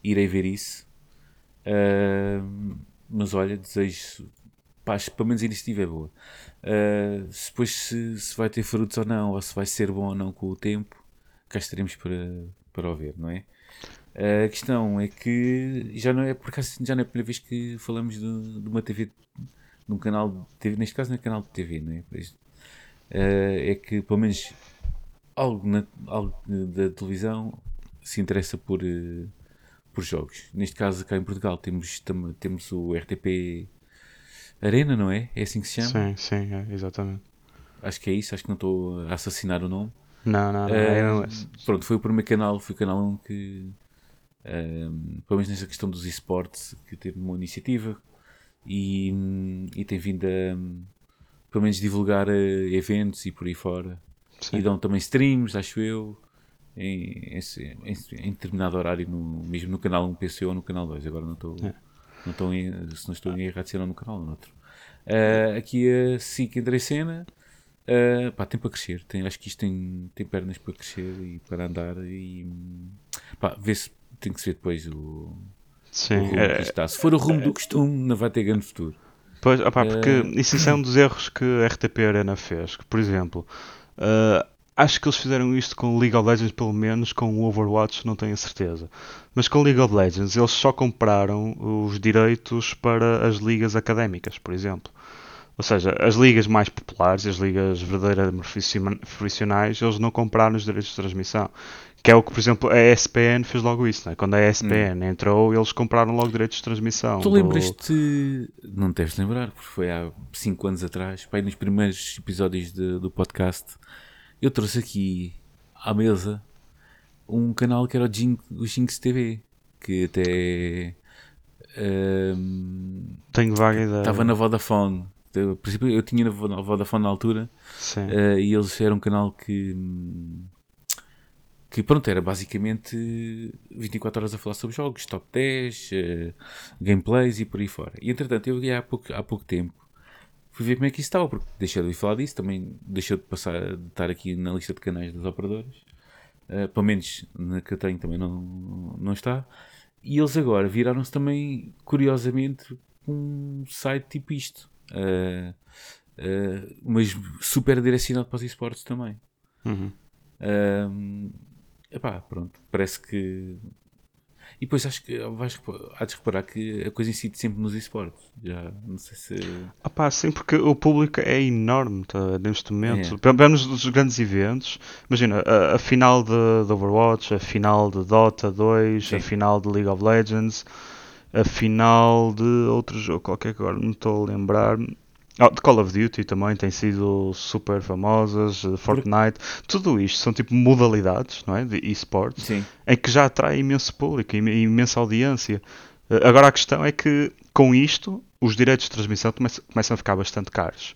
Irei ver isso. Uh, mas olha, desejo. Pá, pelo menos a iniciativa é boa. Uh, depois se, se vai ter frutos ou não, ou se vai ser bom ou não com o tempo, cá estaremos para, para o ver, não é? A questão é que já não é por acaso já não é a primeira vez que falamos de, de uma TV, de um canal de TV, neste caso não é canal de TV, não é? Pois, uh, é que pelo menos algo, na, algo da televisão se interessa por, uh, por jogos. Neste caso cá em Portugal temos, temos o RTP Arena, não é? É assim que se chama? Sim, sim, é, exatamente. Acho que é isso, acho que não estou a assassinar o nome. Não, não, não. Uh, é não é pronto, foi o primeiro canal, foi o canal 1 que, um, pelo menos nessa questão dos esportes, que teve uma iniciativa e, e tem vindo a, pelo menos, divulgar uh, eventos e por aí fora. Sim. E dão também streams, acho eu, em, em, em, em determinado horário, no, mesmo no canal 1, penso eu, ou no canal 2. Agora não estou, É. não estou em, se não estou em errado, se era no canal ou no outro. Uh, aqui a SIC André Cena. Uh, pá, tem para crescer, tem, acho que isto tem, tem pernas para crescer e para andar e pá, vê se tem que se ver depois o, o Sim, rumo que é, isto está. Se for o rumo do costume, não vai ter grande futuro. Pois, opá, porque Eh, isso, é um dos erros que a RTP Arena fez. Que, por exemplo, eh, acho que eles fizeram isto com League of Legends, pelo menos com o Overwatch, não tenho a certeza. Mas com League of Legends, eles só compraram os direitos para as ligas académicas, por exemplo. Ou seja, as ligas mais populares, as ligas verdadeiramente profission- profissionais, eles não compraram os direitos de transmissão. Que é o que, por exemplo, a ESPN fez logo isso, né? Quando a ESPN entrou, eles compraram logo direitos de transmissão. Tu do- lembras-te, não deves lembrar, porque foi há 5 anos atrás, aí nos primeiros episódios de- do podcast, eu trouxe aqui à mesa um canal que era o, Jin, o Jinx TV, que até ehm, Tenho vaga ideia. estava na Vodafone. Eu, eu tinha na Vo- na Vodafone na altura eh, e eles eram um canal que que pronto, era basicamente 24 horas a falar sobre jogos, top 10, eh, gameplays e por aí fora. E entretanto, eu há pouco, há pouco tempo fui ver como é que isso estava, porque deixei de falar disso, também deixou de passar de estar aqui na lista de canais das operadoras. Uh, pelo menos na que eu tenho também não, não está. E eles agora viraram-se também, curiosamente, um site tipo isto. Uh, uh, mas super direcionado para os esportes também. Uhum. Uh, epá, pronto, parece que e depois acho que vais, há de reparar que a coisa incide sempre nos esportes. Já não sei se. Ah pá, sim, porque o público é enorme tá, neste momento. É. Pelo menos dos grandes eventos. Imagina, a, a final de, de, Overwatch, a final de Dota 2, sim. a final de League of Legends, a final de outro jogo qualquer que agora não estou a lembrar. Oh, Call of Duty também tem sido super famosas, Fortnite, tudo isto são tipo modalidades não é? de esportes em que já atrai imenso público, imensa audiência. Eh, agora a questão é que com isto os direitos de transmissão começam a ficar bastante caros.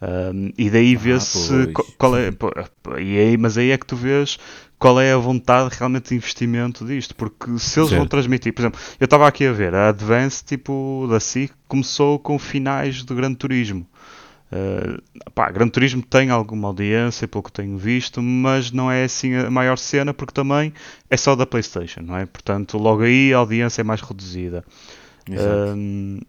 Um, e daí ah, vê-se qual é. E aí, mas aí é que tu vês qual é a vontade realmente de investimento disto. Porque se eles certo. vão transmitir, por exemplo, eu estava aqui a ver, a Advance tipo da SIC começou com finais de Gran Turismo. Uh, pá, Gran Turismo tem alguma audiência, pelo que tenho visto, mas não é assim a maior cena porque também é só da PlayStation, não é? Portanto, logo aí a audiência é mais reduzida. Uh,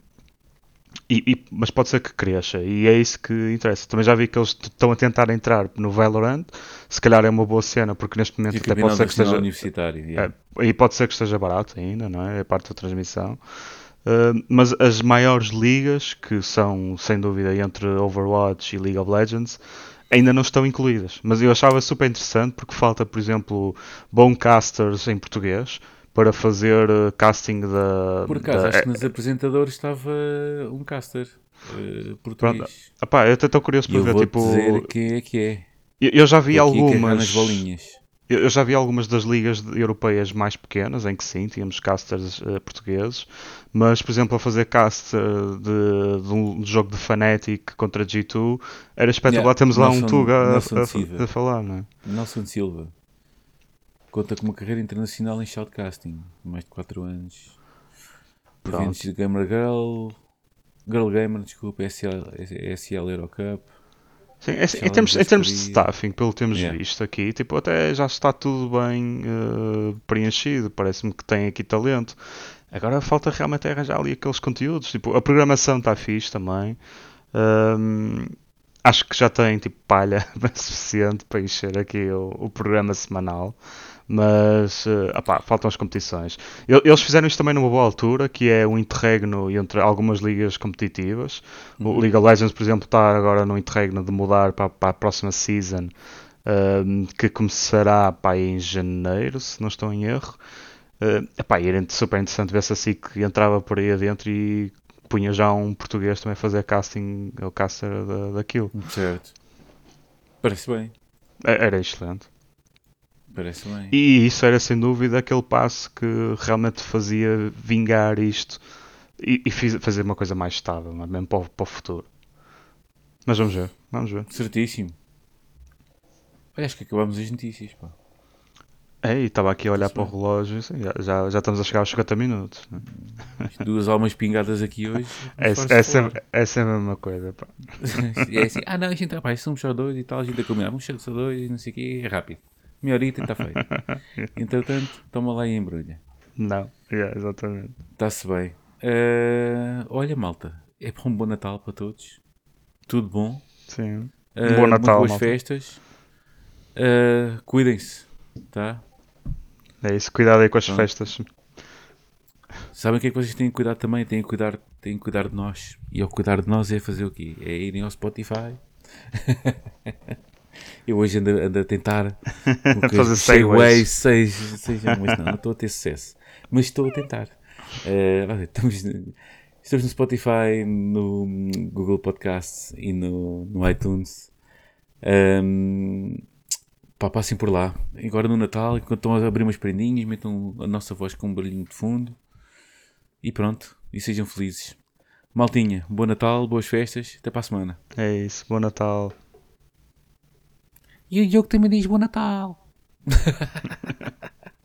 e, e, mas pode ser que cresça e é isso que interessa. Também já vi que eles estão a tentar entrar no Valorant. Se calhar é uma boa cena, porque neste momento até pode ser que esteja. Universitário, yeah. é, e pode ser que esteja barato ainda, não é? É parte da transmissão. Uh, mas as maiores ligas, que são sem dúvida entre Overwatch e League of Legends, ainda não estão incluídas. Mas eu achava super interessante porque falta, por exemplo, bom casters em português para fazer uh, casting da. Por acaso, da... acho que nos apresentadores estava um caster uh, português. Epá, eu até estou curioso para ver. tipo... dizer quem é que é. Eu, eu já vi algumas. Eu, eu já vi algumas das ligas europeias mais pequenas, em que sim, tínhamos casters uh, portugueses, mas, por exemplo, a fazer cast de, de, um jogo de Fnatic contra G2 era espetacular. Yeah. Temos lá Nelson, um Tuga a, a, a, falar, não é? Nelson Silva. Conta com uma carreira internacional em shoutcasting, mais de 4 anos. Pronto. Eventos de Gamer Girl, Girl Gamer, desculpa, SL, SL Eurocup. Sim, é, em, termos, em termos de staffing, pelo que temos yeah. visto aqui, tipo, até já está tudo bem uh, preenchido, parece-me que tem aqui talento. Agora falta realmente arranjar ali aqueles conteúdos, tipo, a programação está fixe também. Um, acho que já tem tipo palha suficiente para encher aqui o, o programa semanal mas uh, opá, faltam as competições. Eles fizeram isto também numa boa altura, que é um interregno entre algumas ligas competitivas. Uhum. O League of Legends, por exemplo, está agora no interregno de mudar para, para a próxima season, ehm, que começará pá, em janeiro, se não estou em erro. Uh, epá, era super interessante ver se a SIC entrava por aí adentro e punha já um português também a fazer casting, o caster da, daquilo. Certo. Parece bem. É, era excelente. Parece bem. E isso era sem dúvida aquele passo que realmente fazia vingar isto e, e fiz, fazer uma coisa mais estável, é? mesmo para o, para o, futuro. Mas vamos ver, vamos ver. Certíssimo. Olha, acho que acabamos as notícias, pá. É, e estava aqui a olhar para o relógio, assim, já, já, estamos a chegar aos 50 minutos. Né? Duas almas pingadas aqui hoje. Essa, essa, essa é a mesma coisa. Pá. é assim, ah não, a gente, pá, somos só dois e tal, a gente a combinar, vamos só dois, não sei o quê, é rápido. Meia horita está feito. Entretanto, toma lá e embrulha. Não, yeah, exatamente. Está-se bem. Uh, olha, malta, é um bom Natal para todos. Tudo bom. Sim. Uh, um bom Natal. Boas malta. festas. Uh, Cuidem-se, tá? É isso, cuidado aí com as festas. Sabem o que é que vocês têm que cuidar também? Têm que cuidar, têm que cuidar de nós. E ao cuidar de nós é fazer o quê? É irem ao Spotify. Eu hoje ando, ando a tentar fazer segways, seja, seja, mas não, não estou a ter sucesso. Mas estou a tentar. Uh, estamos, estamos no Spotify, no Google Podcasts e no, no iTunes. Um, pá, passem por lá. Agora no Natal, enquanto estão a abrir umas prendinhas, metam a nossa voz com um barulhinho de fundo. E pronto. E sejam felizes. Maltinha, bom Natal, boas festas. Até para a semana. É isso, bom Natal. E o Diogo também diz Bom Natal.